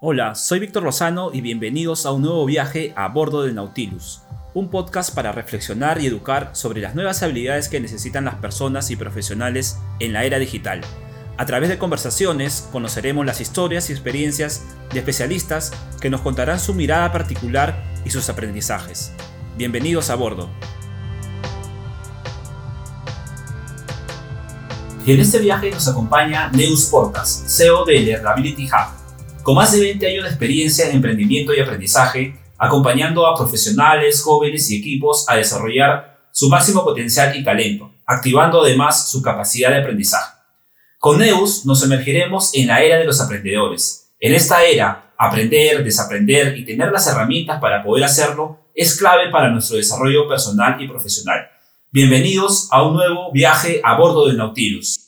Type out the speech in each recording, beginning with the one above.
Hola, soy Víctor Lozano y bienvenidos a un nuevo viaje a bordo del Nautilus, un podcast para reflexionar y educar sobre las nuevas habilidades que necesitan las personas y profesionales en la era digital. A través de conversaciones conoceremos las historias y experiencias de especialistas que nos contarán su mirada particular y sus aprendizajes. Bienvenidos a bordo. Y en este viaje nos acompaña Neus Portas, CEO de Learnability Hub con más de 20 años de experiencia en emprendimiento y aprendizaje, acompañando a profesionales, jóvenes y equipos a desarrollar su máximo potencial y talento, activando además su capacidad de aprendizaje. Con Neus nos emergiremos en la era de los aprendedores. En esta era, aprender, desaprender y tener las herramientas para poder hacerlo es clave para nuestro desarrollo personal y profesional. Bienvenidos a un nuevo viaje a bordo del Nautilus.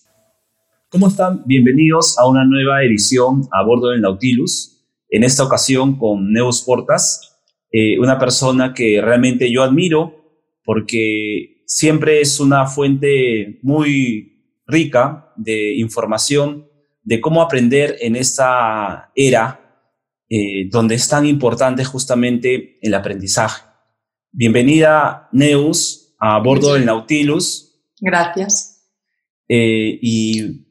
¿Cómo están? Bienvenidos a una nueva edición a bordo del Nautilus. En esta ocasión con Neus Portas, eh, una persona que realmente yo admiro porque siempre es una fuente muy rica de información de cómo aprender en esta era eh, donde es tan importante justamente el aprendizaje. Bienvenida, Neus, a bordo del Nautilus. Gracias. Eh, y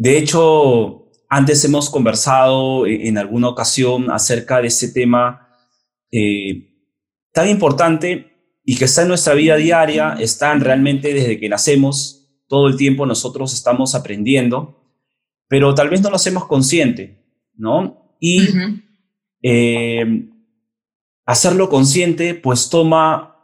de hecho, antes hemos conversado en alguna ocasión acerca de este tema eh, tan importante y que está en nuestra vida diaria, está realmente desde que nacemos, todo el tiempo nosotros estamos aprendiendo, pero tal vez no lo hacemos consciente, ¿no? Y eh, hacerlo consciente pues toma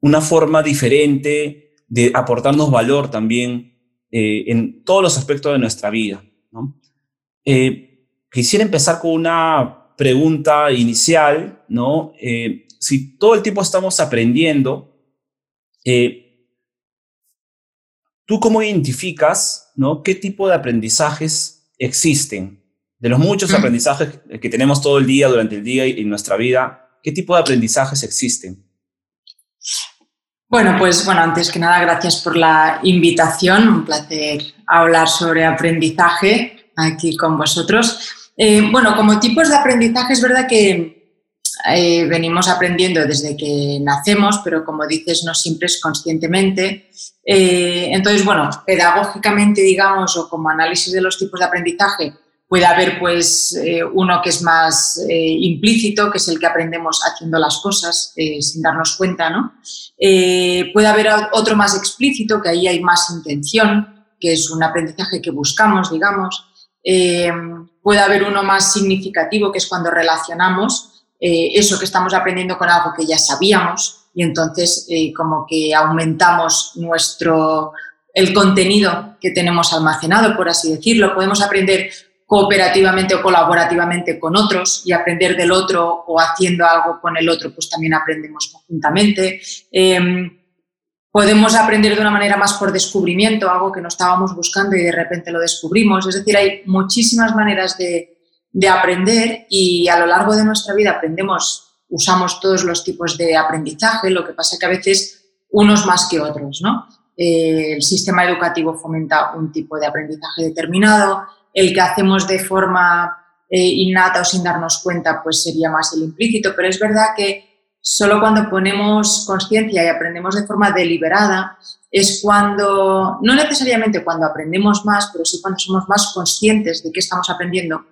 una forma diferente de aportarnos valor también eh, en todos los aspectos de nuestra vida. Eh, quisiera empezar con una pregunta inicial, ¿no? Eh, si todo el tiempo estamos aprendiendo, ¿tú cómo identificas, ¿no? ¿Qué tipo de aprendizajes existen? De los muchos aprendizajes que tenemos todo el día, durante el día y en nuestra vida, ¿qué tipo de aprendizajes existen? Bueno, pues bueno, antes que nada, gracias por la invitación. Un placer hablar sobre aprendizaje aquí con vosotros. Eh, bueno, como tipos de aprendizaje es verdad que eh, venimos aprendiendo desde que nacemos, pero como dices, no siempre es conscientemente. Eh, entonces, bueno, pedagógicamente, digamos, o como análisis de los tipos de aprendizaje, Puede haber pues eh, uno que es más eh, implícito, que es el que aprendemos haciendo las cosas eh, sin darnos cuenta, ¿no? puede haber otro más explícito, que ahí hay más intención, que es un aprendizaje que buscamos, digamos. puede haber uno más significativo, que es cuando relacionamos eso que estamos aprendiendo con algo que ya sabíamos y entonces como que aumentamos nuestro el contenido que tenemos almacenado, por así decirlo. Podemos aprender cooperativamente o colaborativamente con otros y aprender del otro o haciendo algo con el otro, pues también aprendemos conjuntamente. Em, podemos aprender de una manera más por descubrimiento, algo que no estábamos buscando y de repente lo descubrimos. Es decir, hay muchísimas maneras de, de aprender y a lo largo de nuestra vida aprendemos, usamos todos los tipos de aprendizaje, lo que pasa que a veces unos más que otros, ¿no? Eh, el sistema educativo fomenta un tipo de aprendizaje determinado, el que hacemos de forma eh, innata o sin darnos cuenta, pues sería más el implícito, pero es verdad que solo cuando ponemos conciencia y aprendemos de forma deliberada es cuando, no necesariamente cuando aprendemos más, pero sí cuando somos más conscientes de qué estamos aprendiendo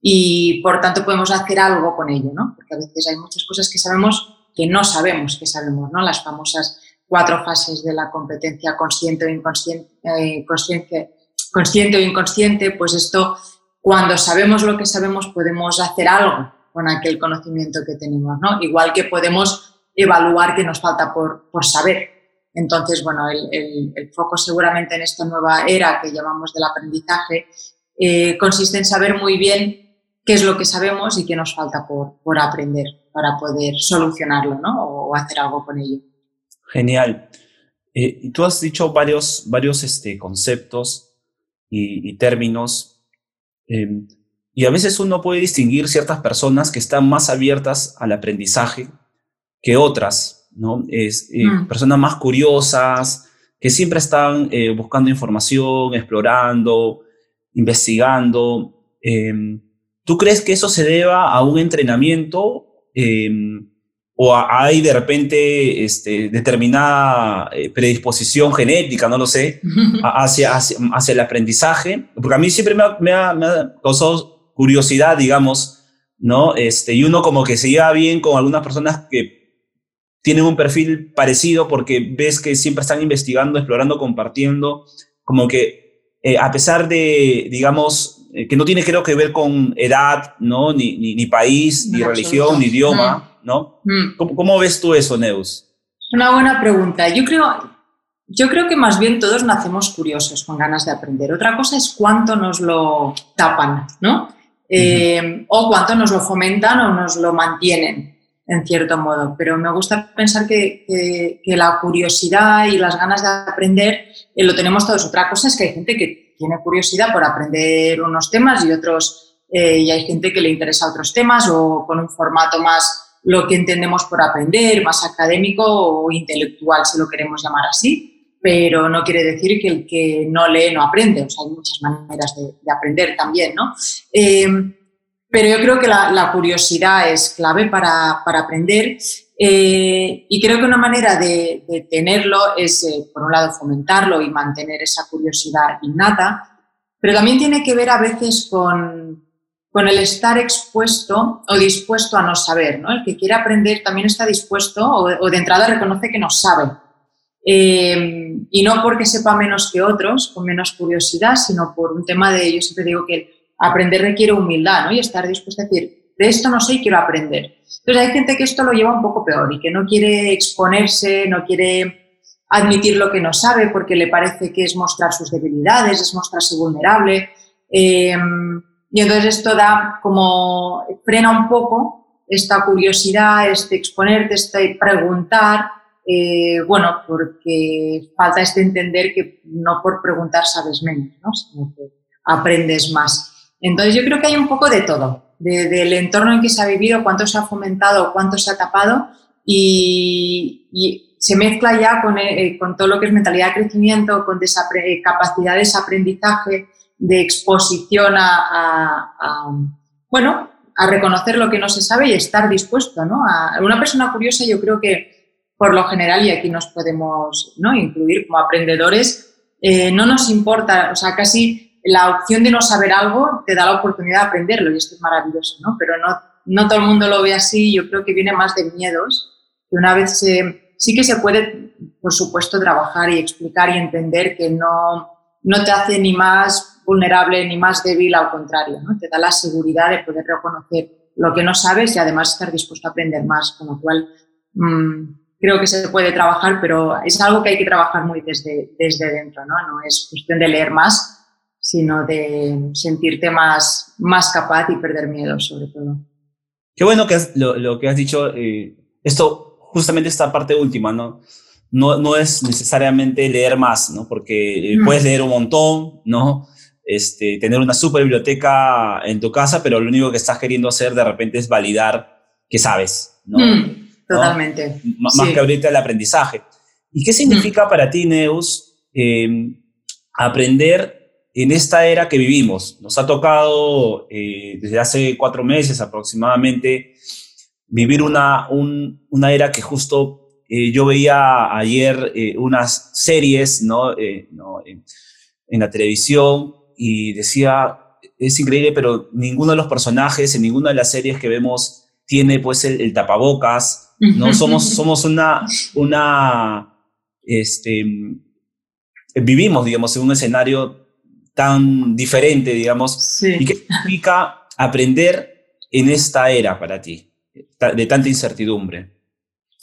y por tanto podemos hacer algo con ello, ¿no? Porque a veces hay muchas cosas que sabemos que no sabemos que sabemos, ¿no? Las famosas cuatro fases de la competencia consciente o inconsciente, eh, consciente consciente o inconsciente, pues esto, cuando sabemos lo que sabemos, podemos hacer algo con aquel conocimiento que tenemos, ¿no? Igual que podemos evaluar qué nos falta por, por saber. Entonces, bueno, el, el, foco seguramente en esta nueva era que llamamos del aprendizaje eh, consiste en saber muy bien qué es lo que sabemos y qué nos falta por, por aprender para poder solucionarlo, ¿no? O hacer algo con ello. Genial. Eh, tú has dicho varios, varios este, conceptos y, términos. Em, y a veces uno puede distinguir ciertas personas que están más abiertas al aprendizaje que otras, ¿no? Es, eh, mm. Personas más curiosas, que siempre están eh, buscando información, explorando, investigando. Em, ¿tú crees que eso se deba a un entrenamiento em, o hay de repente este, determinada eh, predisposición genética, no lo sé, hacia, hacia, el aprendizaje? Porque a mí siempre me ha, me ha, causado curiosidad, digamos, ¿no? Este, y uno como que se lleva bien con algunas personas que tienen un perfil parecido porque ves que siempre están investigando, explorando, compartiendo, como que eh, a pesar de, digamos, eh, que no tiene creo que ver con edad, ¿no? Ni, ni, país, ni religión, ni idioma, mm. ¿no? Mm. ¿Cómo, ves tú eso, Neus? Una buena pregunta. Yo creo, yo creo que más bien todos nacemos curiosos, con ganas de aprender. Otra cosa es cuánto nos lo tapan, ¿no? Eh, o cuánto nos lo fomentan o nos lo mantienen en cierto modo, pero me gusta pensar que, que, la curiosidad y las ganas de aprender eh, lo tenemos todos. Otra cosa es que hay gente que tiene curiosidad por aprender unos temas y otros, eh, y hay gente que le interesa otros temas o con un formato más lo que entendemos por aprender, más académico o intelectual, si lo queremos llamar así, pero no quiere decir que el que no lee no aprende, o sea, hay muchas maneras de, aprender también, ¿no? Eh, pero yo creo que la, curiosidad es clave para, aprender eh, y creo que una manera de, tenerlo es, eh, por un lado, fomentarlo y mantener esa curiosidad innata, pero también tiene que ver a veces con, el estar expuesto o dispuesto a no saber. ¿no? El que quiere aprender también está dispuesto o, de entrada reconoce que no sabe. Eh, y no porque sepa menos que otros, con menos curiosidad, sino por un tema de, yo siempre digo que aprender requiere humildad, ¿no? Y estar dispuesto a decir, de esto no sé y quiero aprender. Entonces hay gente que esto lo lleva un poco peor y que no quiere exponerse, no quiere admitir lo que no sabe porque le parece que es mostrar sus debilidades, es mostrarse vulnerable. Em, y entonces esto da como, frena un poco esta curiosidad, este exponerte, este preguntar, eh, bueno, porque falta este entender que no por preguntar sabes menos, ¿no? sino que aprendes más. Entonces yo creo que hay un poco de todo, del entorno en que se ha vivido, cuánto se ha fomentado, cuánto se ha tapado y, se mezcla ya con, eh, con, todo lo que es mentalidad de crecimiento, con eh, capacidad de aprendizaje, de exposición a, bueno, a reconocer lo que no se sabe y estar dispuesto, ¿no? A, una persona curiosa yo creo que por lo general, y aquí nos podemos ¿no? incluir como aprendedores, eh, no nos importa, o sea, casi la opción de no saber algo te da la oportunidad de aprenderlo y esto es maravilloso, ¿no? Pero no, no todo el mundo lo ve así, yo creo que viene más de miedos, que una vez sí que se puede, por supuesto, trabajar y explicar y entender que no, no te hace ni más vulnerable ni más débil, al contrario, ¿no? Te da la seguridad de poder reconocer lo que no sabes y además estar dispuesto a aprender más, con lo cual mmm, creo que se puede trabajar, pero es algo que hay que trabajar muy desde, desde dentro, ¿no? No es cuestión de leer más, sino de sentirte más, más capaz y perder miedo, sobre todo. Qué bueno que lo, que has dicho, eh, esto, justamente esta parte última, ¿no? No, no es necesariamente leer más, ¿no? Porque eh, mm. puedes leer un montón, ¿no? Este, tener una super biblioteca en tu casa, pero lo único que estás queriendo hacer de repente es validar que sabes, ¿no? Mm, totalmente. Más que ahorita el aprendizaje. ¿Y qué significa mm. para ti, Neus, eh, aprender en esta era que vivimos. Nos ha tocado eh, desde hace cuatro meses aproximadamente vivir una, una era que justo eh, yo veía ayer eh, unas series ¿no? En, la televisión y decía, es increíble, pero ninguno de los personajes en ninguna de las series que vemos tiene pues el, tapabocas, ¿no? somos, somos una, una, este, vivimos, digamos, en un escenario tan diferente, digamos. ¿Y qué significa aprender en esta era para ti, de tanta incertidumbre?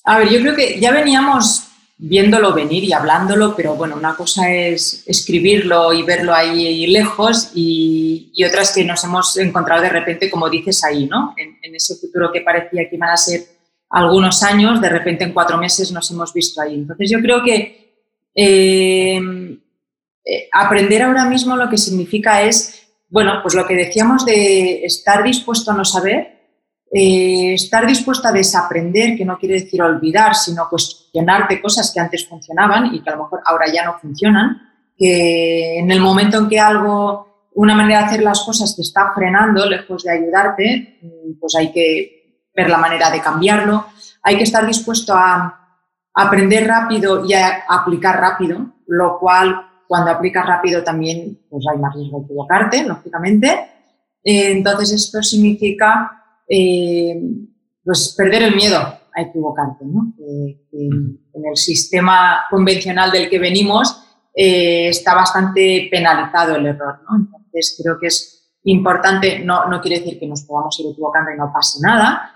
A ver, yo creo que ya veníamos viéndolo venir y hablándolo, pero bueno, una cosa es escribirlo y verlo ahí lejos y, y otra es que nos hemos encontrado de repente, como dices ahí, ¿no? En, ese futuro que parecía que iban a ser algunos años, de repente en cuatro meses nos hemos visto ahí. Entonces yo creo que eh, eh, aprender ahora mismo lo que significa es, bueno, pues lo que decíamos de estar dispuesto a no saber, eh, estar dispuesto a desaprender, que no quiere decir olvidar, sino cuestionarte cosas que antes funcionaban y que a lo mejor ahora ya no funcionan, que en el momento en que algo una manera de hacer las cosas te está frenando, lejos de ayudarte, mm, pues hay que ver la manera de cambiarlo. Hay que estar dispuesto a aprender rápido y a aplicar rápido, lo cual cuando aplicas rápido también pues hay más riesgo de equivocarte, lógicamente. Eh, entonces esto significa eh, pues perder el miedo a equivocarte. ¿no? en el sistema convencional del que venimos eh, está bastante penalizado el error. ¿no? Entonces creo que es importante, no, no quiere decir que nos podamos ir equivocando y no pase nada,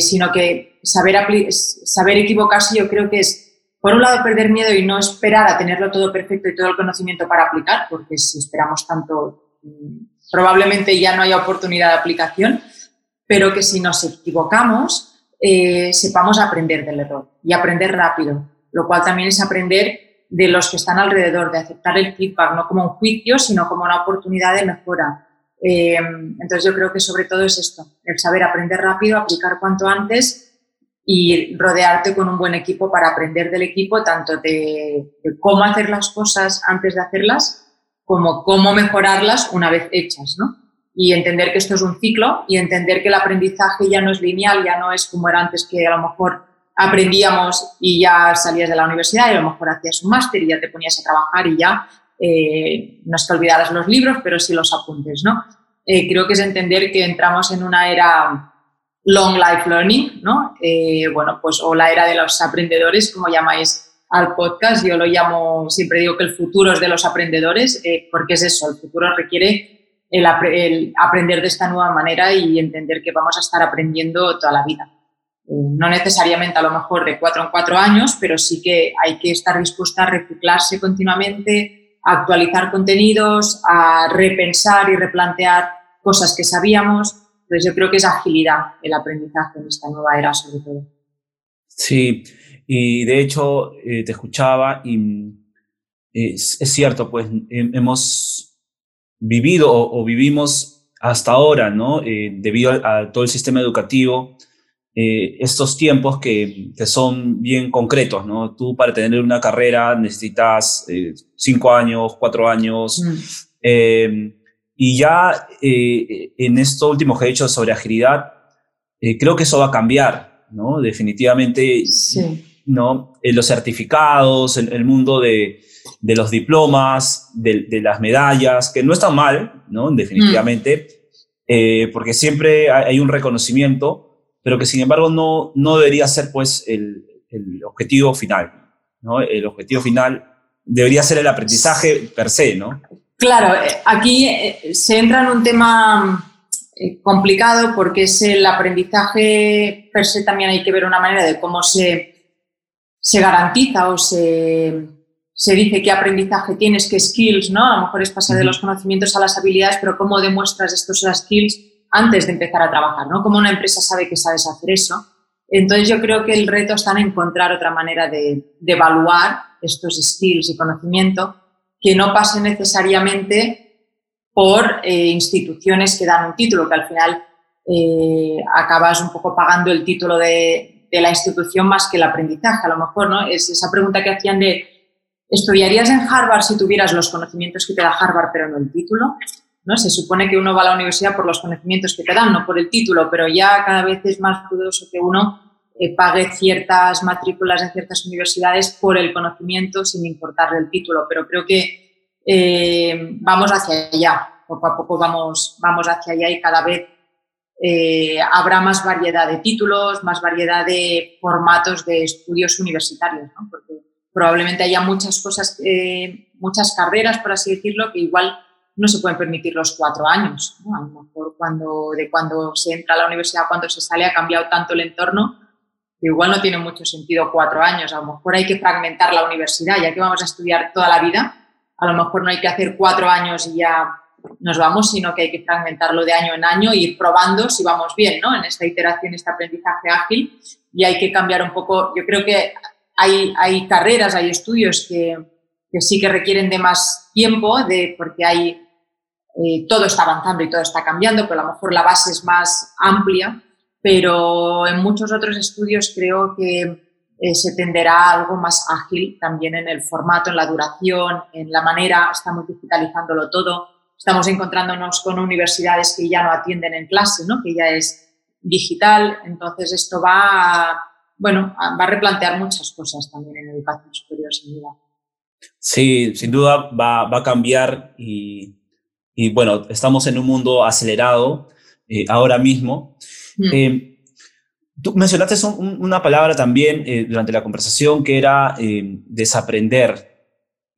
sino que saber, saber equivocarse yo creo que es por un lado, perder miedo y no esperar a tenerlo todo perfecto y todo el conocimiento para aplicar, porque si esperamos tanto, mm, probablemente ya no haya oportunidad de aplicación, pero que si nos equivocamos, eh, sepamos aprender del error y aprender rápido, lo cual también es aprender de los que están alrededor, de aceptar el feedback, no como un juicio, sino como una oportunidad de mejora. Eh, entonces yo creo que sobre todo es esto, el saber aprender rápido, aplicar cuanto antes y rodearte con un buen equipo para aprender del equipo, tanto de, cómo hacer las cosas antes de hacerlas, como cómo mejorarlas una vez hechas, ¿no? Y entender que esto es un ciclo y entender que el aprendizaje ya no es lineal, ya no es como era antes que a lo mejor aprendíamos y ya salías de la universidad y a lo mejor hacías un máster y ya te ponías a trabajar y ya eh, no es que olvidaras los libros, pero sí los apuntes, ¿no? Eh, creo que es entender que entramos en una era long life learning, ¿no? Eh, bueno, pues o la era de los aprendedores, como llamáis al podcast, yo lo llamo, siempre digo que el futuro es de los aprendedores, eh, porque es eso, el futuro requiere el, aprender de esta nueva manera y entender que vamos a estar aprendiendo toda la vida. Eh, no necesariamente a lo mejor de cuatro en cuatro años, pero sí que hay que estar dispuesta a reciclarse continuamente, a actualizar contenidos, a repensar y replantear cosas que sabíamos, entonces yo creo que es agilidad el aprendizaje en esta nueva era sobre todo. Sí, y de hecho eh, te escuchaba y es, cierto, pues hemos vivido o, vivimos hasta ahora, ¿no? Eh, debido a, todo el sistema educativo, eh, estos tiempos que, que, son bien concretos, ¿no? Tú para tener una carrera necesitas cinco años, cuatro años. Mm. Y ya eh, en esto último que he dicho sobre agilidad, eh, creo que eso va a cambiar, ¿no? Definitivamente, ¿no? En eh, los certificados, el, el mundo de, de, los diplomas, de, de, las medallas, que no están mal, ¿no? Definitivamente, mm. porque siempre hay, un reconocimiento, pero que sin embargo no, no debería ser pues el, el objetivo final, ¿no? El objetivo final debería ser el aprendizaje per se, ¿no? Claro, eh, aquí eh, se entra en un tema eh, complicado porque es el aprendizaje per se también hay que ver una manera de cómo se, se garantiza o se, se, dice qué aprendizaje tienes, qué skills, ¿no? A lo mejor es pasar de los conocimientos a las habilidades, pero cómo demuestras estos skills antes de empezar a trabajar, ¿no? Cómo una empresa sabe que sabes hacer eso. Entonces yo creo que el reto está en encontrar otra manera de, de evaluar estos skills y conocimiento que no pase necesariamente por eh, instituciones que dan un título, que al final eh, acabas un poco pagando el título de, de, la institución más que el aprendizaje, a lo mejor, ¿no? Es esa pregunta que hacían de, ¿estudiarías en Harvard si tuvieras los conocimientos que te da Harvard pero no el título? ¿No? Se supone que uno va a la universidad por los conocimientos que te dan, no por el título, pero ya cada vez es más dudoso que uno eh, pague ciertas matrículas en ciertas universidades por el conocimiento sin importarle el título, pero creo que eh, vamos hacia allá, poco a poco vamos, vamos hacia allá y cada vez eh, habrá más variedad de títulos, más variedad de formatos de estudios universitarios, porque probablemente haya muchas cosas, muchas carreras, por así decirlo, que igual no se pueden permitir los cuatro años. A lo mejor cuando, de cuando se entra a la universidad, cuando se sale, ha cambiado tanto el entorno igual no tiene mucho sentido cuatro años, a lo mejor hay que fragmentar la universidad, ya que vamos a estudiar toda la vida, a lo mejor no hay que hacer cuatro años y ya nos vamos, sino que hay que fragmentarlo de año en año e ir probando si vamos bien ¿no? en esta iteración, este aprendizaje ágil y hay que cambiar un poco, yo creo que hay, hay carreras, hay estudios que, que sí que requieren de más tiempo, de, porque hay, eh, todo está avanzando y todo está cambiando, pero a lo mejor la base es más amplia pero en muchos otros estudios creo que eh, se tenderá a algo más ágil también en el formato, en la duración, en la manera, estamos digitalizándolo todo, estamos encontrándonos con universidades que ya no atienden en clase, ¿no? que ya es digital. Entonces, esto va a, bueno, va replantear muchas cosas también en educación superior, sin duda. Sí, sin duda va, va a cambiar y, y, bueno, estamos en un mundo acelerado eh, ahora mismo. Mm. Eh, Tú mencionaste una palabra también eh, durante la conversación que era desaprender.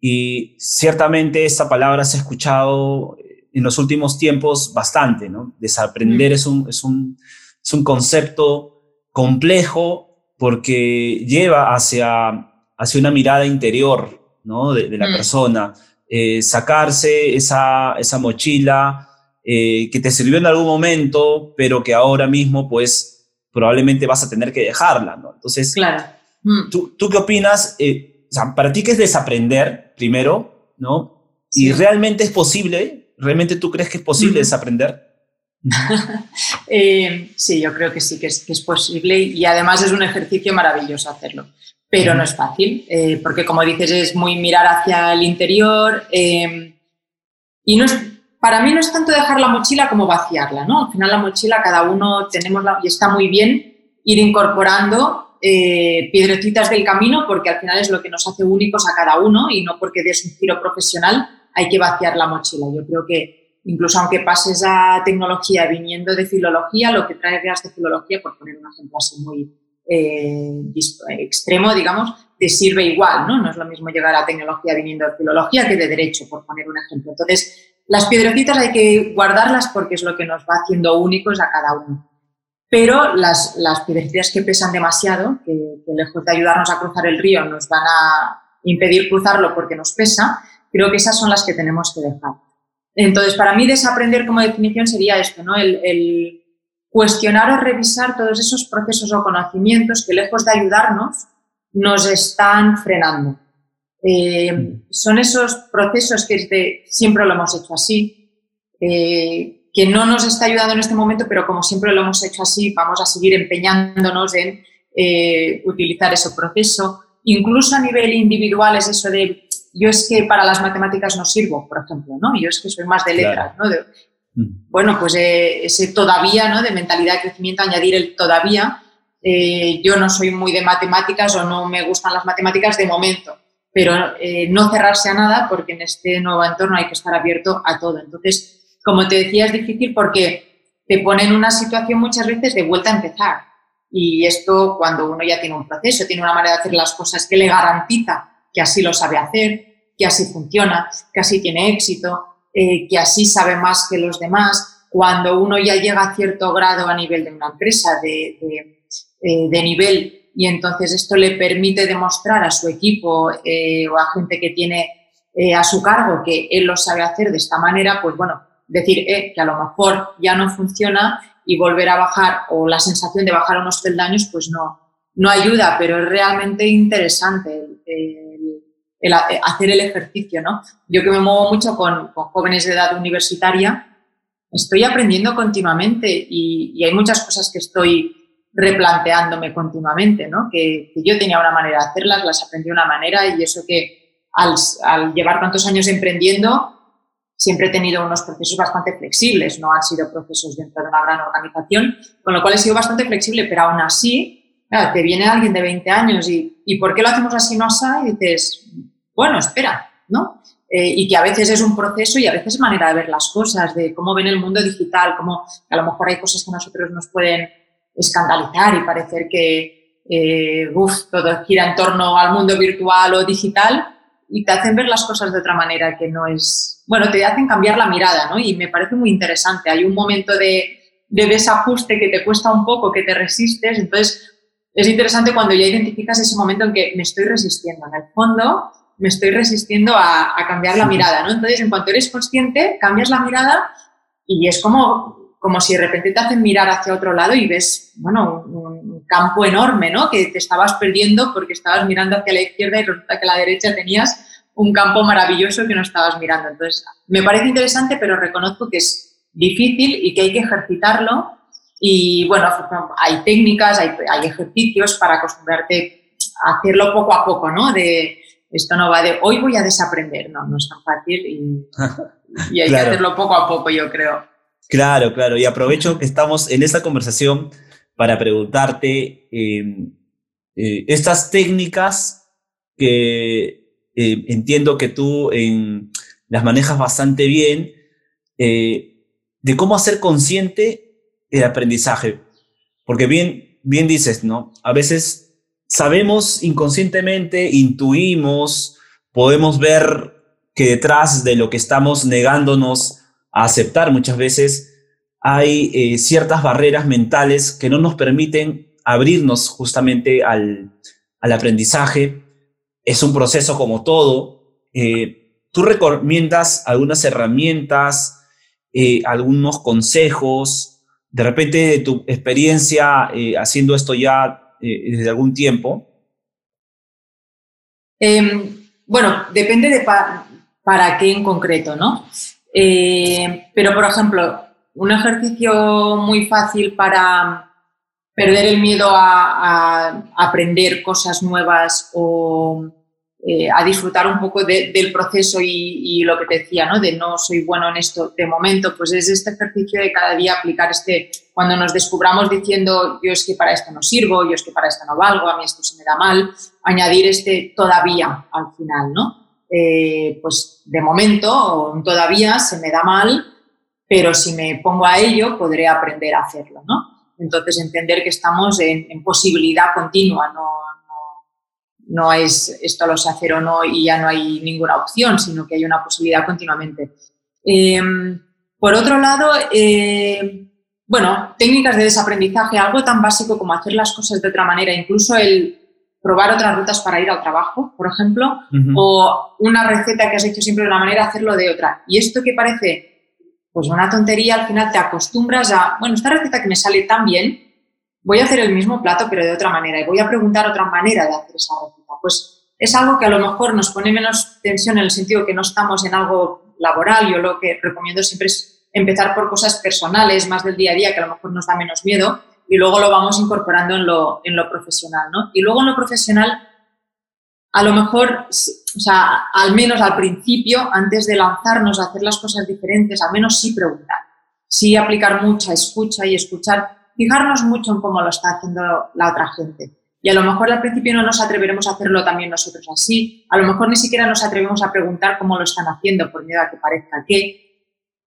Y ciertamente esta palabra se ha escuchado en los últimos tiempos bastante, ¿no? Desaprender mm. es, un, es, un, es un concepto complejo porque lleva hacia, hacia una mirada interior, ¿no? De, la mm. persona. Eh, sacarse esa, esa mochila eh, que te sirvió en algún momento, pero que ahora mismo, pues, probablemente vas a tener que dejarla, ¿no? Entonces, claro. Mm. ¿tú, ¿tú, qué opinas? Eh, o sea, para ti, ¿qué es desaprender, primero, ¿no? Y realmente es posible ¿Realmente tú crees que es posible desaprender? Eh, sí, yo creo que sí, que es, que es, posible y además es un ejercicio maravilloso hacerlo, pero no es fácil, eh, porque como dices, es muy mirar hacia el interior eh, y no es, para mí no es tanto dejar la mochila como vaciarla, ¿no? Al final la mochila cada uno tenemos y está muy bien ir incorporando piedrecitas del camino porque al final es lo que nos hace únicos a cada uno y no porque des un giro profesional hay que vaciar la mochila. Yo creo que incluso aunque pases a tecnología viniendo de filología, lo que traigas de filología, por poner un ejemplo así muy eh, extremo, digamos, te sirve igual, ¿no? No es lo mismo llegar a tecnología viniendo de filología que de derecho, por poner un ejemplo. Entonces, las piedrecitas hay que guardarlas porque es lo que nos va haciendo únicos a cada uno. Pero las, las piedrecitas que pesan demasiado, que lejos de ayudarnos a cruzar el río nos van a impedir cruzarlo porque nos pesa, Creo que esas son las que tenemos que dejar. Entonces, para mí desaprender como definición sería esto, ¿no? El, cuestionar o revisar todos esos procesos o conocimientos que lejos de ayudarnos nos están frenando. Eh, son esos procesos que siempre lo hemos hecho así, eh, que no nos está ayudando en este momento, pero como siempre lo hemos hecho así, vamos a seguir empeñándonos en eh, utilizar ese proceso. Incluso a nivel individual es eso de yo es que para las matemáticas no sirvo, por ejemplo, ¿no? Yo es que soy más de letras, ¿no? Mm. bueno, pues ese todavía, ¿no? De mentalidad de crecimiento, añadir el todavía. Yo no soy muy de matemáticas o no me gustan las matemáticas de momento, pero eh, no cerrarse a nada porque en este nuevo entorno hay que estar abierto a todo. Entonces, como te decía, es difícil porque te pone en una situación muchas veces de vuelta a empezar. Y esto cuando uno ya tiene un proceso, tiene una manera de hacer las cosas que le garantiza que así lo sabe hacer, que así funciona, que así tiene éxito, eh, que así sabe más que los demás. Cuando uno ya llega a cierto grado a nivel de una empresa, de, de, eh, nivel, y entonces esto le permite demostrar a su equipo eh, o a gente que tiene a su cargo que él lo sabe hacer de esta manera, pues bueno, decir que a lo mejor ya no funciona y volver a bajar o la sensación de bajar unos peldaños, pues no, no ayuda, pero es realmente interesante hacer el ejercicio, ¿no? Yo que me muevo mucho con, jóvenes de edad universitaria, estoy aprendiendo continuamente y, hay muchas cosas que estoy replanteándome continuamente, ¿no? Que, yo tenía una manera de hacerlas, las aprendí de una manera y eso que al, llevar tantos años emprendiendo, siempre he tenido unos procesos bastante flexibles, no han sido procesos dentro de una gran organización, con lo cual he sido bastante flexible, pero aún así Claro, te viene alguien de 20 años y, ¿y por qué lo hacemos así no así? Y dices, bueno, espera, ¿no? Eh, y que a veces es un proceso y a veces es manera de ver las cosas, de cómo ven el mundo digital, cómo a lo mejor hay cosas que a nosotros nos pueden escandalizar y parecer que eh, todo gira en torno al mundo virtual o digital y te hacen ver las cosas de otra manera que no es, bueno, te hacen cambiar la mirada, ¿no? Y me parece muy interesante. Hay un momento de, de desajuste que te cuesta un poco, que te resistes, entonces es interesante cuando ya identificas ese momento en que me estoy resistiendo. En el fondo, me estoy resistiendo a, cambiar la mirada, ¿no? Entonces, en cuanto eres consciente, cambias la mirada y es como, como si de repente te hacen mirar hacia otro lado y ves, bueno, un, campo enorme, ¿no? Que te estabas perdiendo porque estabas mirando hacia la izquierda y resulta que a la derecha tenías un campo maravilloso que no estabas mirando. Entonces, me parece interesante, pero reconozco que es difícil y que hay que ejercitarlo y bueno, hay técnicas, hay, hay ejercicios para acostumbrarte a hacerlo poco a poco, ¿no? De Esto no va de hoy voy a desaprender, no, no es tan fácil y, y hay que hacerlo poco a poco, yo creo. Claro, claro. Y aprovecho que estamos en esta conversación para preguntarte em, eh, estas técnicas que eh, entiendo que tú las manejas bastante bien, eh, de cómo hacer consciente el aprendizaje. Porque bien, bien dices, ¿no? A veces sabemos inconscientemente, intuimos, podemos ver que detrás de lo que estamos negándonos a aceptar muchas veces hay eh, ciertas barreras mentales que no nos permiten abrirnos justamente al, aprendizaje. Es un proceso como todo. Eh, ¿Tú recomiendas algunas herramientas, eh, algunos consejos, de repente de tu experiencia haciendo esto ya desde algún tiempo? Em, bueno, depende de para qué en concreto, ¿no? Pero, por ejemplo, un ejercicio muy fácil para perder el miedo a, aprender cosas nuevas o eh, a disfrutar un poco del proceso y, lo que te decía, ¿no? De no soy bueno en esto de momento, pues es este ejercicio de cada día aplicar este, cuando nos descubramos diciendo yo es que para esto no sirvo, yo es que para esto no valgo, a mí esto se me da mal, añadir este todavía al final, ¿no? Eh, pues de momento todavía se me da mal, pero si me pongo a ello podré aprender a hacerlo, ¿no? Entonces, entender que estamos en, posibilidad continua, no, no, es esto lo sé hacer o no y ya no hay ninguna opción, sino que hay una posibilidad continuamente. Em, por otro lado, eh, bueno, técnicas de desaprendizaje, algo tan básico como hacer las cosas de otra manera, incluso el probar otras rutas para ir al trabajo, por ejemplo, o una receta que has hecho siempre de una manera, hacerlo de otra. Y esto que parece pues una tontería, al final te acostumbras a, bueno, esta receta que me sale tan bien, voy a hacer el mismo plato pero de otra manera y voy a preguntar otra manera de hacer esa receta. Pues es algo que a lo mejor nos pone menos tensión en el sentido que no estamos en algo laboral. Yo lo que recomiendo siempre es empezar por cosas personales, más del día a día, que a lo mejor nos da menos miedo, y luego lo vamos incorporando en lo, en lo profesional. ¿no? Y luego en lo profesional a lo mejor, o sea, al menos al principio, antes de lanzarnos a hacer las cosas diferentes, al menos sí preguntar, sí aplicar mucha escucha y escuchar, fijarnos mucho en cómo lo está haciendo la otra gente. Y a lo mejor al principio no nos atreveremos a hacerlo también nosotros así, a lo mejor ni siquiera nos atrevemos a preguntar cómo lo están haciendo por miedo a que parezca que,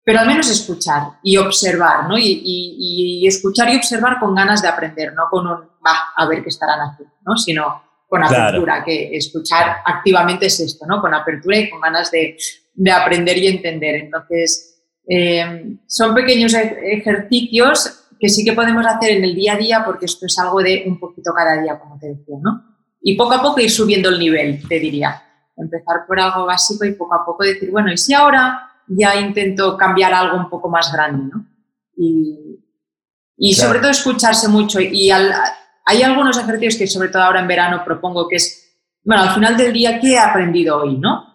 pero al menos escuchar y observar, ¿no? Y, escuchar y observar con ganas de aprender, no con un, va, a ver qué estarán haciendo, ¿no? Sino con apertura, que escuchar activamente es esto, ¿no? Con apertura y con ganas de, de aprender y entender. Entonces, eh, son pequeños ejercicios que sí que podemos hacer en el día a día porque esto es algo de un poquito cada día, como te decía, ¿no? Y poco a poco ir subiendo el nivel, te diría. Empezar por algo básico y poco a poco decir, bueno, ¿y si ahora ya intento cambiar algo un poco más grande, ¿no? Y, y sobre todo escucharse mucho y al, hay algunos ejercicios que sobre todo ahora en verano propongo que es, bueno, al final del día, ¿qué he aprendido hoy, no?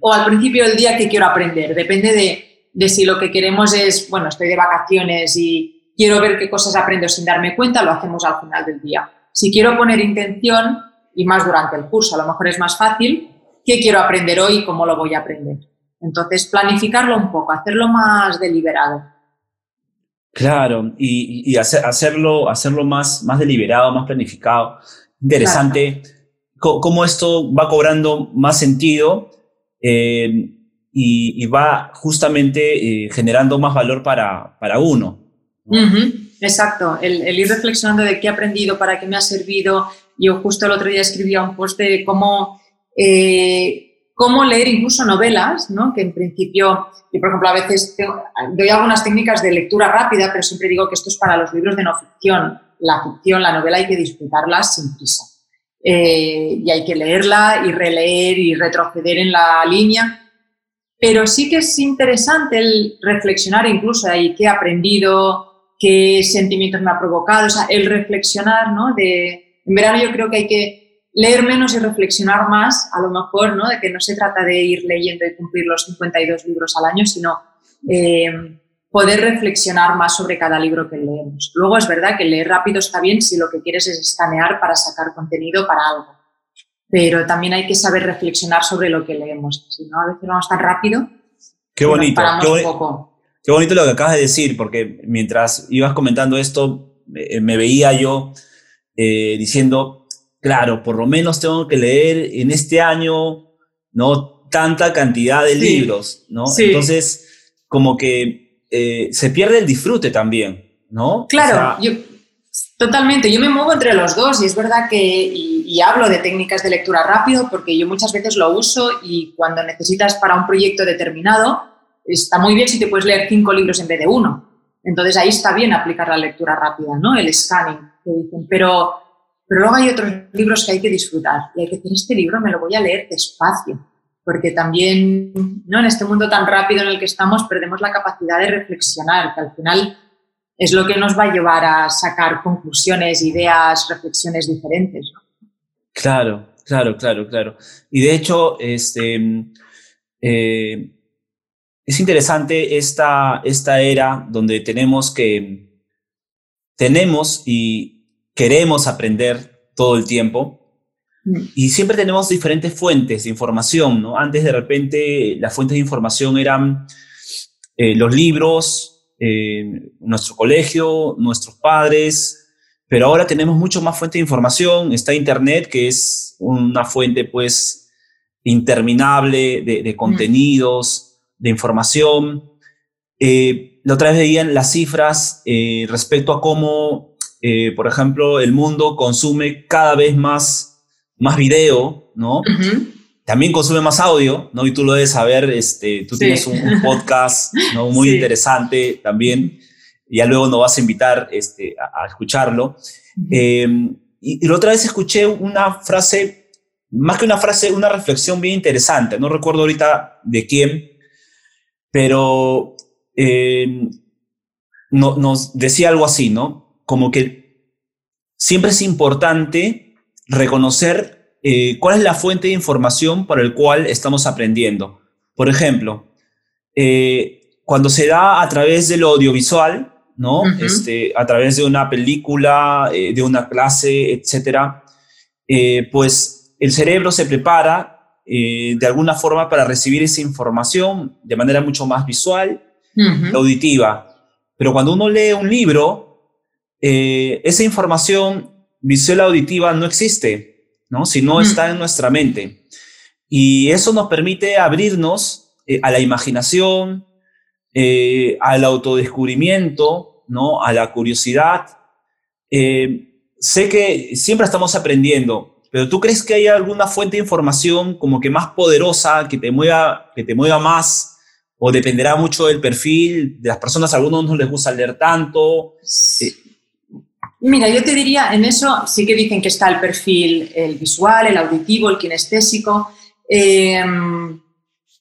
O al principio del día, ¿qué quiero aprender? Depende de, de si lo que queremos es, bueno, estoy de vacaciones y quiero ver qué cosas aprendo sin darme cuenta, lo hacemos al final del día. Si quiero poner intención, y más durante el curso, a lo mejor es más fácil, ¿qué quiero aprender hoy y cómo lo voy a aprender? Entonces, planificarlo un poco, hacerlo más deliberado. Claro, y, hacerlo, hacerlo más, más deliberado, más planificado. Interesante cómo esto va cobrando más sentido eh, y, va justamente eh, generando más valor para, para uno. Exacto, el, ir reflexionando de qué he aprendido, para qué me ha servido. Yo justo el otro día escribía un post de cómo eh, cómo leer incluso novelas, ¿no? que en principio, yo por ejemplo a veces doy algunas técnicas de lectura rápida, pero siempre digo que esto es para los libros de no ficción. La ficción, la novela hay que disfrutarla sin prisa. Eh, y hay que leerla y releer y retroceder en la línea. Pero sí que es interesante el reflexionar incluso ahí qué he aprendido, qué sentimientos me ha provocado, o sea, el reflexionar, ¿no? De, en verano yo creo que hay que leer menos y reflexionar más, a lo mejor, ¿no? De que no se trata de ir leyendo y cumplir los 52 libros al año, sino eh, poder reflexionar más sobre cada libro que leemos. Luego es verdad que leer rápido está bien si lo que quieres es escanear para sacar contenido para algo. pero también hay que saber reflexionar sobre lo que leemos. Si no, a veces vamos tan rápido. Qué bonito. Qué, bonito lo que acabas de decir, porque mientras ibas comentando esto, me, veía yo eh, diciendo, claro, por lo menos tengo que leer en este año, ¿no? Tanta cantidad de libros, ¿no? Entonces, como que eh, se pierde el disfrute también, ¿no? Claro, yo, totalmente. Yo me muevo entre los dos y es verdad que, y, hablo de técnicas de lectura rápido porque yo muchas veces lo uso y cuando necesitas para un proyecto determinado, está muy bien si te puedes leer cinco libros en vez de uno. Entonces ahí está bien aplicar la lectura rápida, ¿no? El scanning, que dicen. Pero, pero luego hay otros libros que hay que disfrutar y hay que decir, este libro me lo voy a leer despacio, porque también, ¿no? En este mundo tan rápido en el que estamos perdemos la capacidad de reflexionar, que al final es lo que nos va a llevar a sacar conclusiones, ideas, reflexiones diferentes. Claro, claro, claro, claro. Y de hecho, este, eh, es interesante esta, esta era donde tenemos que, tenemos y queremos aprender todo el tiempo. Mm. Y siempre tenemos diferentes fuentes de información, ¿no? Antes de repente las fuentes de información eran eh, los libros, eh, nuestro colegio, nuestros padres, pero ahora tenemos mucho más fuente de información. Está Internet, que es una fuente pues interminable de, contenidos, de información. Eh, la otra vez veían las cifras eh, respecto a cómo, por ejemplo, el mundo consume cada vez más, más video, ¿no? también consume más audio, ¿no? Y tú lo debes saber, este, tú tienes un, podcast ¿no? muy interesante también, y ya luego nos vas a invitar este, a, escucharlo. Em, y, la otra vez escuché una frase, más que una frase, una reflexión bien interesante, no recuerdo ahorita de quién, pero em, no, nos decía algo así, ¿no? Como que siempre es importante reconocer eh, cuál es la fuente de información para el cual estamos aprendiendo. Por ejemplo, eh, cuando se da a través de lo audiovisual, ¿no? este, a través de una película, eh, de una clase, etcétera, pues el cerebro se prepara de alguna forma para recibir esa información de manera mucho más visual, auditiva. Pero cuando uno lee un libro, esa información visual auditiva no existe. ¿no? Si no está en nuestra mente. Y eso nos permite abrirnos eh, a la imaginación, eh, al autodescubrimiento, ¿no? A la curiosidad. Eh, sé que siempre estamos aprendiendo, pero ¿tú crees que hay alguna fuente de información como que más poderosa, que te mueva, que te mueva más? ¿O dependerá mucho del perfil de las personas? A algunos no les gusta leer tanto. Mira, yo te diría, en eso sí que dicen que está el perfil, el visual, el auditivo, el kinestésico, em,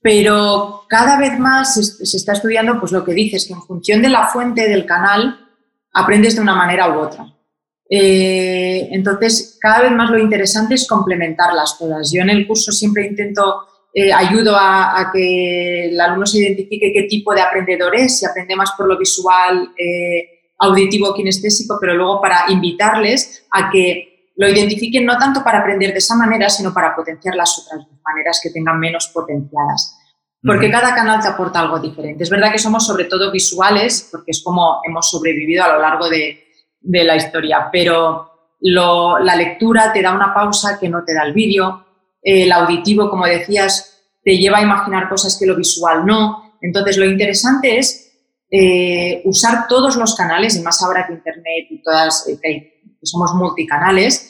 pero cada vez más se, está estudiando pues lo que dices, que en función de la fuente del canal aprendes de una manera u otra. Eh, entonces, cada vez más lo interesante es complementarlas todas. Yo en el curso siempre intento, eh, ayudo a, que el alumno se identifique qué tipo de aprendedor es, si aprende más por lo visual, eh, auditivo kinestésico, pero luego para invitarles a que lo identifiquen no tanto para aprender de esa manera, sino para potenciar las otras maneras que tengan menos potenciadas. Porque cada canal te aporta algo diferente. Es verdad que somos sobre todo visuales, porque es como hemos sobrevivido a lo largo de, la historia, pero la lectura te da una pausa que no te da el vídeo, el auditivo, como decías, te lleva a imaginar cosas que lo visual no. Entonces, lo interesante es eh, usar todos los canales, y más ahora que Internet y todas, eh, que, somos multicanales,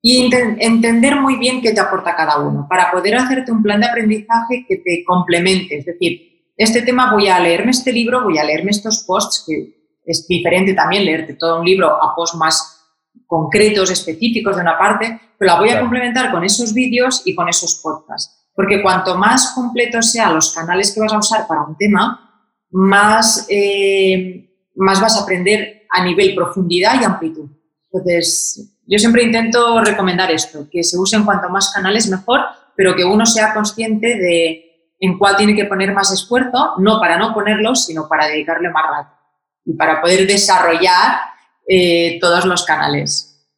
y entender muy bien qué te aporta cada uno, para poder hacerte un plan de aprendizaje que te complemente. Es decir, este tema voy a leerme este libro, voy a leerme estos posts, que es diferente también leerte todo un libro a posts más concretos, específicos de una parte, pero la voy a complementar con esos vídeos y con esos podcasts. Porque cuanto más completos sean los canales que vas a usar para un tema, más, eh, más vas a aprender a nivel profundidad y amplitud. Entonces, yo siempre intento recomendar esto, que se usen cuanto más canales mejor, pero que uno sea consciente de en cuál tiene que poner más esfuerzo, no para no ponerlos, sino para dedicarle más rato y para poder desarrollar eh, todos los canales.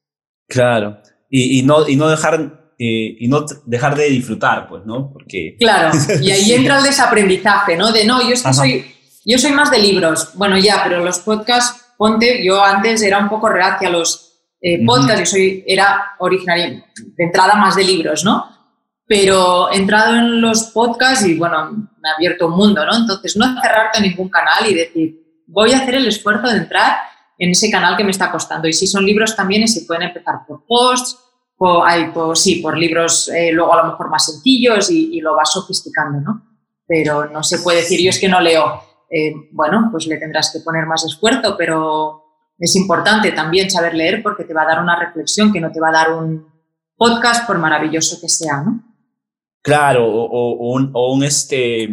Claro, y, no, y no dejar eh, y no dejar de disfrutar, pues, ¿no? Porque... Claro, y ahí entra el desaprendizaje, ¿no? De no, yo es que soy, yo soy más de libros. Bueno, ya, pero los podcasts, ponte, yo antes era un poco reacia a los eh, podcasts, yo soy, era originaria, de entrada más de libros, ¿no? Pero he entrado en los podcasts y, bueno, me ha abierto un mundo, ¿no? Entonces, no cerrarte a ningún canal y decir, voy a hacer el esfuerzo de entrar en ese canal que me está costando. Y si son libros también, se pueden empezar por posts, por, hay, por, sí, por libros eh, luego a lo mejor más sencillos y, lo vas sofisticando, ¿no? Pero no se puede decir, yo es que no leo. Eh, bueno, pues le tendrás que poner más esfuerzo, pero es importante también saber leer porque te va a dar una reflexión que no te va a dar un podcast por maravilloso que sea, ¿no? Claro, o, un, este,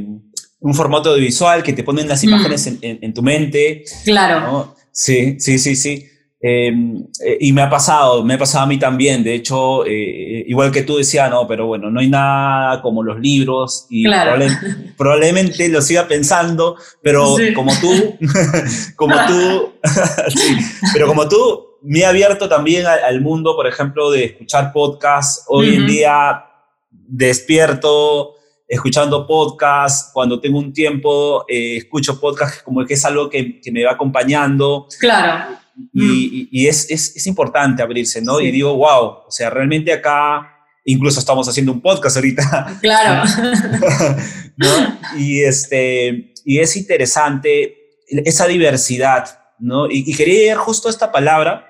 un formato audiovisual que te ponen las mm. imágenes en, tu mente. Claro. Sí, sí, sí, sí. Em, eh, y me ha pasado, me ha pasado a mí también. De hecho, eh, igual que tú decía, no, pero bueno, no hay nada como los libros y probablemente lo siga pensando, pero como tú, como tú, pero como tú, me he abierto también al, mundo, por ejemplo, de escuchar podcasts. Hoy en día despierto escuchando podcasts, cuando tengo un tiempo, eh, escucho podcasts como que es algo que, me va acompañando. Claro. Y, y, es, es, es, importante abrirse, ¿no? Y digo, wow, o sea, realmente acá, incluso estamos haciendo un podcast ahorita. Claro. ¿no? Y, este, y es interesante esa diversidad, ¿no? Y, y quería ir justo a esta palabra,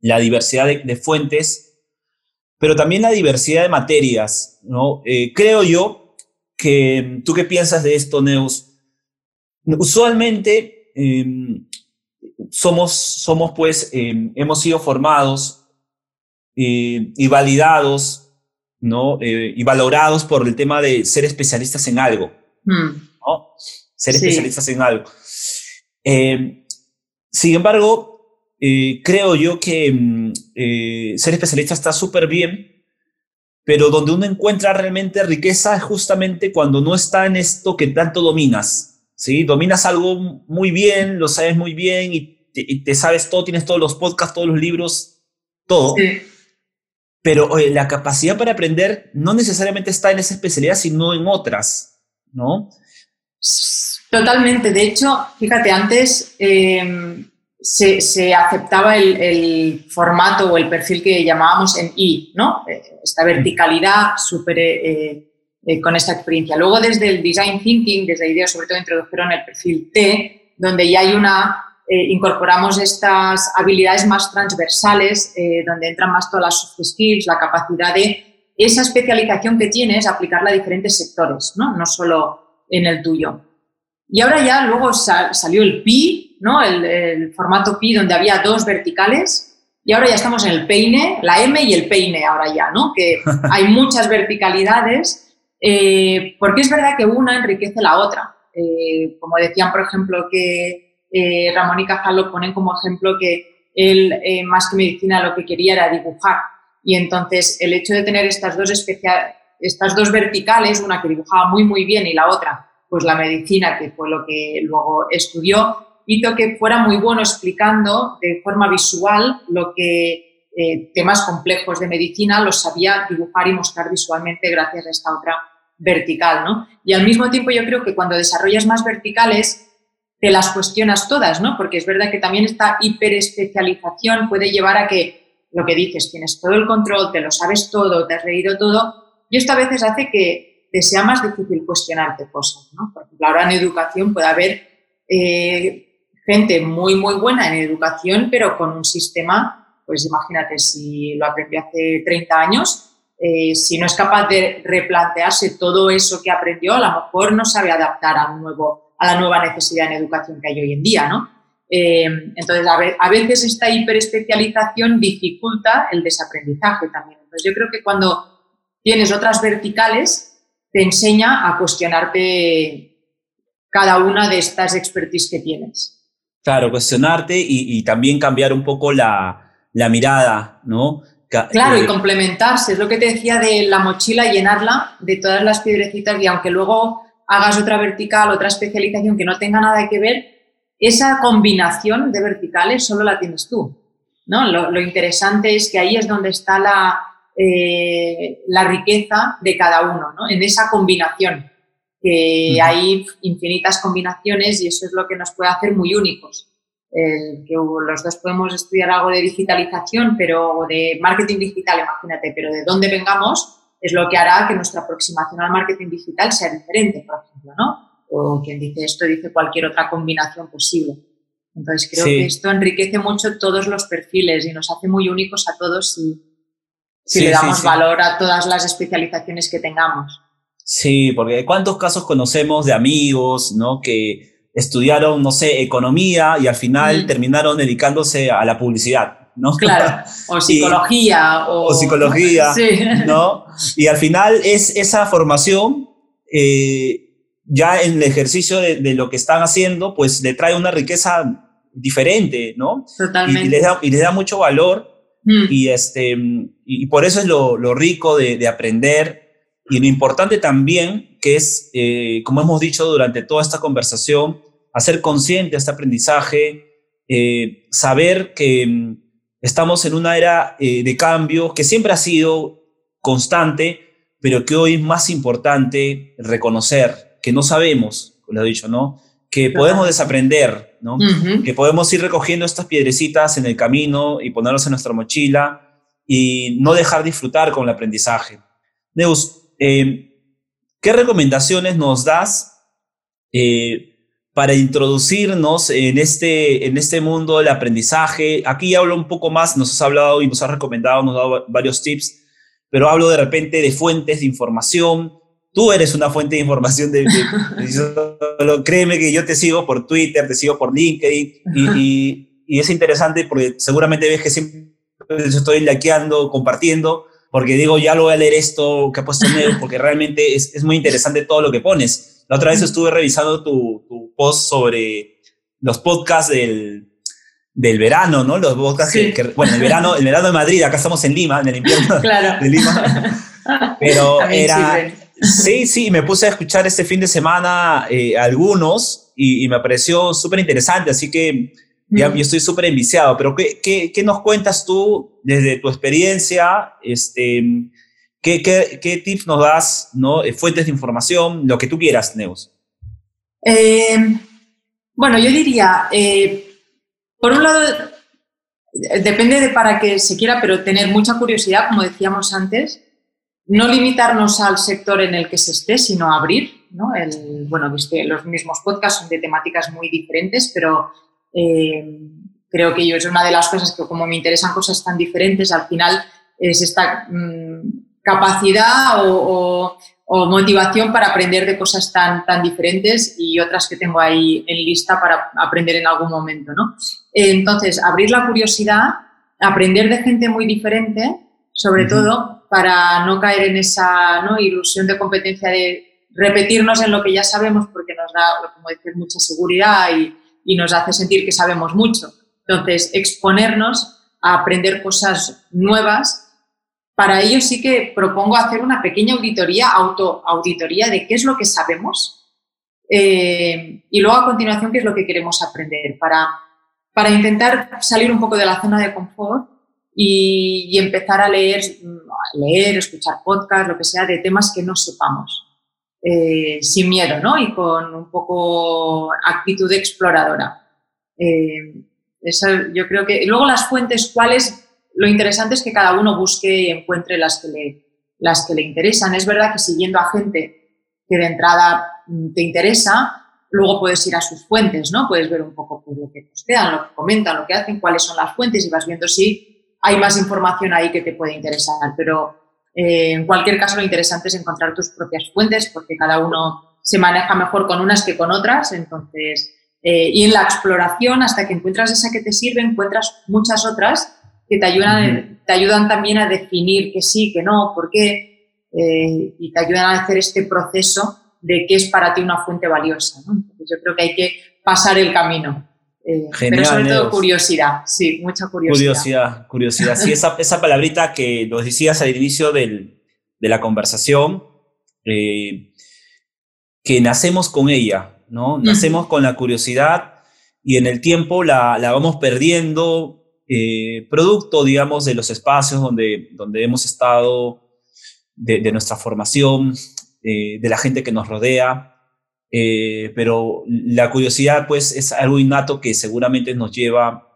la diversidad de, de fuentes, pero también la diversidad de materias, ¿no? Eh, creo yo que, ¿tú qué piensas de esto, Neus? Usualmente em, somos, somos, pues, em, hemos sido formados eh, y validados, ¿no? Eh, y valorados por el tema de ser especialistas en algo, hmm. ¿no? Ser especialistas en algo. Em, sin embargo, eh, creo yo que mm, eh, ser especialista está súper bien, pero donde uno encuentra realmente riqueza es justamente cuando no está en esto que tanto dominas. ¿sí? Dominas algo muy bien, lo sabes muy bien y te, sabes todo, tienes todos los podcasts, todos los libros, todo. Pero la capacidad para aprender no necesariamente está en esa especialidad, sino en otras, ¿no? Totalmente. De hecho, fíjate, antes em, se, aceptaba el, formato o el perfil que llamábamos en I, ¿no? Eh, esta verticalidad super, eh, eh, con esta experiencia. Luego desde el Design Thinking, desde IDEO sobre todo introdujeron el perfil T, donde ya hay una, incorporamos estas habilidades más transversales, donde entran más todas las soft skills, la capacidad de esa especialización que tienes, aplicarla a diferentes sectores, ¿no? No solo en el tuyo. Y ahora ya luego salió el Pi, ¿no? El, formato Pi donde había dos verticales y ahora ya estamos en el peine, la M y el peine ahora ya, ¿no? Que hay muchas verticalidades eh, porque es verdad que una enriquece la otra. Eh, como decían, por ejemplo, que eh, Ramón y Cajal lo ponen como ejemplo que él, más que medicina, lo que quería era dibujar. Y entonces el hecho de tener estas dos, estas dos verticales, una que dibujaba muy, muy bien y la otra pues la medicina, que fue lo que luego estudió, hizo que fuera muy bueno explicando de forma visual lo que eh, temas complejos de medicina los sabía dibujar y mostrar visualmente gracias a esta otra vertical, ¿no? Y al mismo tiempo yo creo que cuando desarrollas más verticales te las cuestionas todas, ¿no? Porque es verdad que también esta hiperespecialización puede llevar a que lo que dices, tienes todo el control, te lo sabes todo, te has leído todo, y esto a veces hace que te sea más difícil cuestionarte cosas. ¿no? Por ejemplo, ahora en educación puede haber eh, gente muy, muy buena en educación, pero con un sistema, pues imagínate, si lo aprendió hace 30 años, eh, si no es capaz de replantearse todo eso que aprendió, a lo mejor no sabe adaptar a, un nuevo, a la nueva necesidad en educación que hay hoy en día, ¿no? Eh, entonces, a, veces esta hiperespecialización dificulta el desaprendizaje también. Entonces, yo creo que cuando tienes otras verticales, te enseña a cuestionarte cada una de estas expertise que tienes. Claro, cuestionarte y, también cambiar un poco la, mirada, ¿no? Claro, y eh, complementarse. Es lo que te decía de la mochila, llenarla de todas las piedrecitas y aunque luego hagas otra vertical, otra especialización que no tenga nada que ver, esa combinación de verticales solo la tienes tú. ¿no? Lo, lo interesante es que ahí es donde está la, eh, la riqueza de cada uno, ¿no? En esa combinación, que hay infinitas combinaciones y eso es lo que nos puede hacer muy únicos. que los dos podemos estudiar algo de digitalización, pero de marketing digital, imagínate, pero de dónde vengamos es lo que hará que nuestra aproximación al marketing digital sea diferente, por ejemplo, ¿no? O quien dice esto dice cualquier otra combinación posible. Entonces creo que esto enriquece mucho todos los perfiles y nos hace muy únicos a todos si, si le damos valor a todas las especializaciones que tengamos. Sí, porque ¿cuántos casos conocemos de amigos, ¿no? Que estudiaron, no sé, economía y al final terminaron dedicándose a la publicidad, ¿no? Claro, o psicología. o, psicología, ¿no? Y al final es esa formación, eh, ya en el ejercicio de, lo que están haciendo, pues le trae una riqueza diferente, ¿no? Totalmente. Y, les, da, y les da mucho valor Mm. Y, este, y por eso es lo, rico de, aprender y lo importante también que es, eh, como hemos dicho durante toda esta conversación, hacer consciente este aprendizaje, eh, saber que mm, estamos en una era eh, de cambio que siempre ha sido constante, pero que hoy es más importante reconocer que no sabemos, lo he dicho, ¿no? Que podemos desaprender, que podemos ir recogiendo estas piedrecitas en el camino y ponerlos en nuestra mochila y no dejar disfrutar con el aprendizaje. Neus, eh, ¿qué recomendaciones nos das eh, para introducirnos en este, en este mundo del aprendizaje? Aquí hablo un poco más, nos has hablado y nos has recomendado, nos has dado varios tips, pero hablo de repente de fuentes de información, Tú eres una fuente de información de, créeme que yo te sigo por Twitter, te sigo por LinkedIn y, es interesante porque seguramente ves que siempre estoy laqueando, compartiendo, porque digo, ya lo voy a leer esto que ha puesto Neo, porque realmente es, muy interesante todo lo que pones. La otra vez estuve revisando tu, post sobre los podcasts del, del verano, ¿no? Los podcasts que, bueno, el verano, el verano de Madrid, acá estamos en Lima, en el invierno de Lima. Pero era, Sí, sí, me puse a escuchar este fin de semana eh, algunos y, me pareció súper interesante, así que ya, yo estoy súper enviciado. Pero ¿qué, ¿qué, nos cuentas tú desde tu experiencia? Este, ¿qué, qué, tips nos das? ¿no? Eh, fuentes de información, lo que tú quieras, Neus. Eh, bueno, yo diría, por un lado, depende de para qué se quiera, pero tener mucha curiosidad, como decíamos antes no limitarnos al sector en el que se esté, sino abrir. ¿no? El, bueno, los mismos podcasts son de temáticas muy diferentes, pero eh, creo que yo es una de las cosas que como me interesan cosas tan diferentes, al final es esta mm, capacidad o, motivación para aprender de cosas tan, tan diferentes y otras que tengo ahí en lista para aprender en algún momento. ¿no? Entonces, abrir la curiosidad, aprender de gente muy diferente, sobre todo para no caer en esa ¿no? ilusión de competencia de repetirnos en lo que ya sabemos porque nos da, como decir, mucha seguridad y, y nos hace sentir que sabemos mucho. Entonces, exponernos a aprender cosas nuevas. Para ello sí que propongo hacer una pequeña auditoría, autoauditoría de qué es lo que sabemos eh, y luego a continuación qué es lo que queremos aprender para, para intentar salir un poco de la zona de confort y, empezar a leer, leer, escuchar podcast, lo que sea, de temas que no sepamos, eh, sin miedo, ¿no? Y con un poco actitud exploradora. Eh, yo creo que... Luego las fuentes, ¿cuáles? Lo interesante es que cada uno busque y encuentre las que le, las que le interesan. Es verdad que siguiendo a gente que de entrada mm, te interesa, luego puedes ir a sus fuentes, ¿no? Puedes ver un poco pues, lo que postean, lo que comentan, lo que hacen, cuáles son las fuentes y vas viendo si hay más información ahí que te puede interesar. Pero eh, en cualquier caso lo interesante es encontrar tus propias fuentes porque cada uno se maneja mejor con unas que con otras. Entonces, eh, y en la exploración, hasta que encuentras esa que te sirve, encuentras muchas otras que te ayudan, te ayudan también a definir que sí, que no, por qué, eh, y te ayudan a hacer este proceso de qué es para ti una fuente valiosa. yo creo que hay que pasar el camino. Eh, pero sobre todo curiosidad, sí, mucha curiosidad. Curiosidad, curiosidad. Sí, esa, esa palabrita que nos decías al inicio del, de la conversación, eh, que nacemos con ella, ¿no? Nacemos con la curiosidad y en el tiempo la, la vamos perdiendo producto, digamos, de los espacios donde, donde hemos estado, de, nuestra formación, de la gente que nos rodea. pero la curiosidad, pues, es algo innato que seguramente nos lleva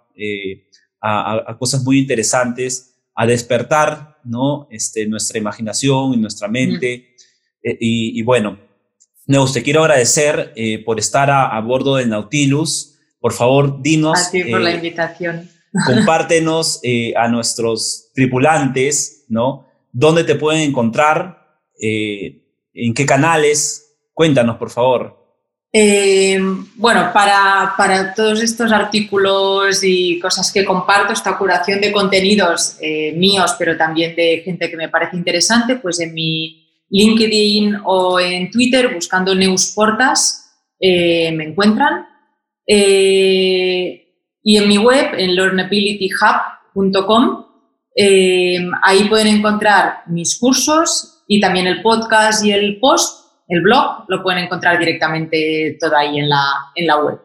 a, cosas muy interesantes, a despertar ¿no? este, nuestra imaginación y nuestra mente. Eh, y, bueno, Neus, te quiero agradecer eh, por estar a, bordo del Nautilus. Por favor, dinos. A ti por la eh, invitación. Compártenos a nuestros tripulantes, ¿no? ¿Dónde te pueden encontrar? ¿En qué canales? Cuéntanos, por favor. Eh, bueno, para, todos estos artículos y cosas que comparto, esta curación de contenidos eh, míos, pero también de gente que me parece interesante, pues en mi LinkedIn o en Twitter, buscando Neusportas, eh, me encuentran. Y en mi web, en learnabilityhub.com, ahí pueden encontrar mis cursos y también el podcast y el post el blog, lo pueden encontrar directamente todo ahí en la, en la web.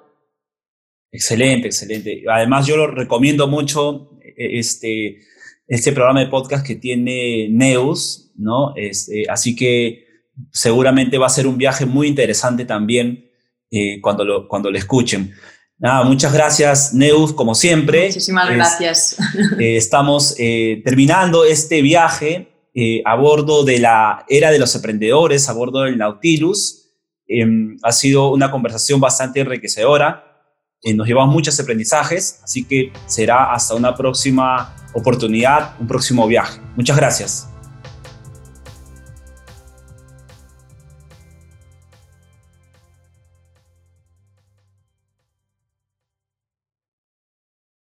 Excelente, excelente. Además, yo lo recomiendo mucho e, este, este programa de podcast que tiene Neus, ¿no? Este, así que seguramente va a ser un viaje muy interesante también eh, cuando, lo, cuando lo escuchen. Nada, muchas gracias, Neus, como siempre. Muchísimas gracias. Eh, estamos eh, terminando este viaje eh, a bordo de la era de los emprendedores, a bordo del Nautilus. Em, ha sido una conversación bastante enriquecedora. Nos llevamos muchos aprendizajes, así que será hasta una próxima oportunidad, un próximo viaje. Muchas gracias.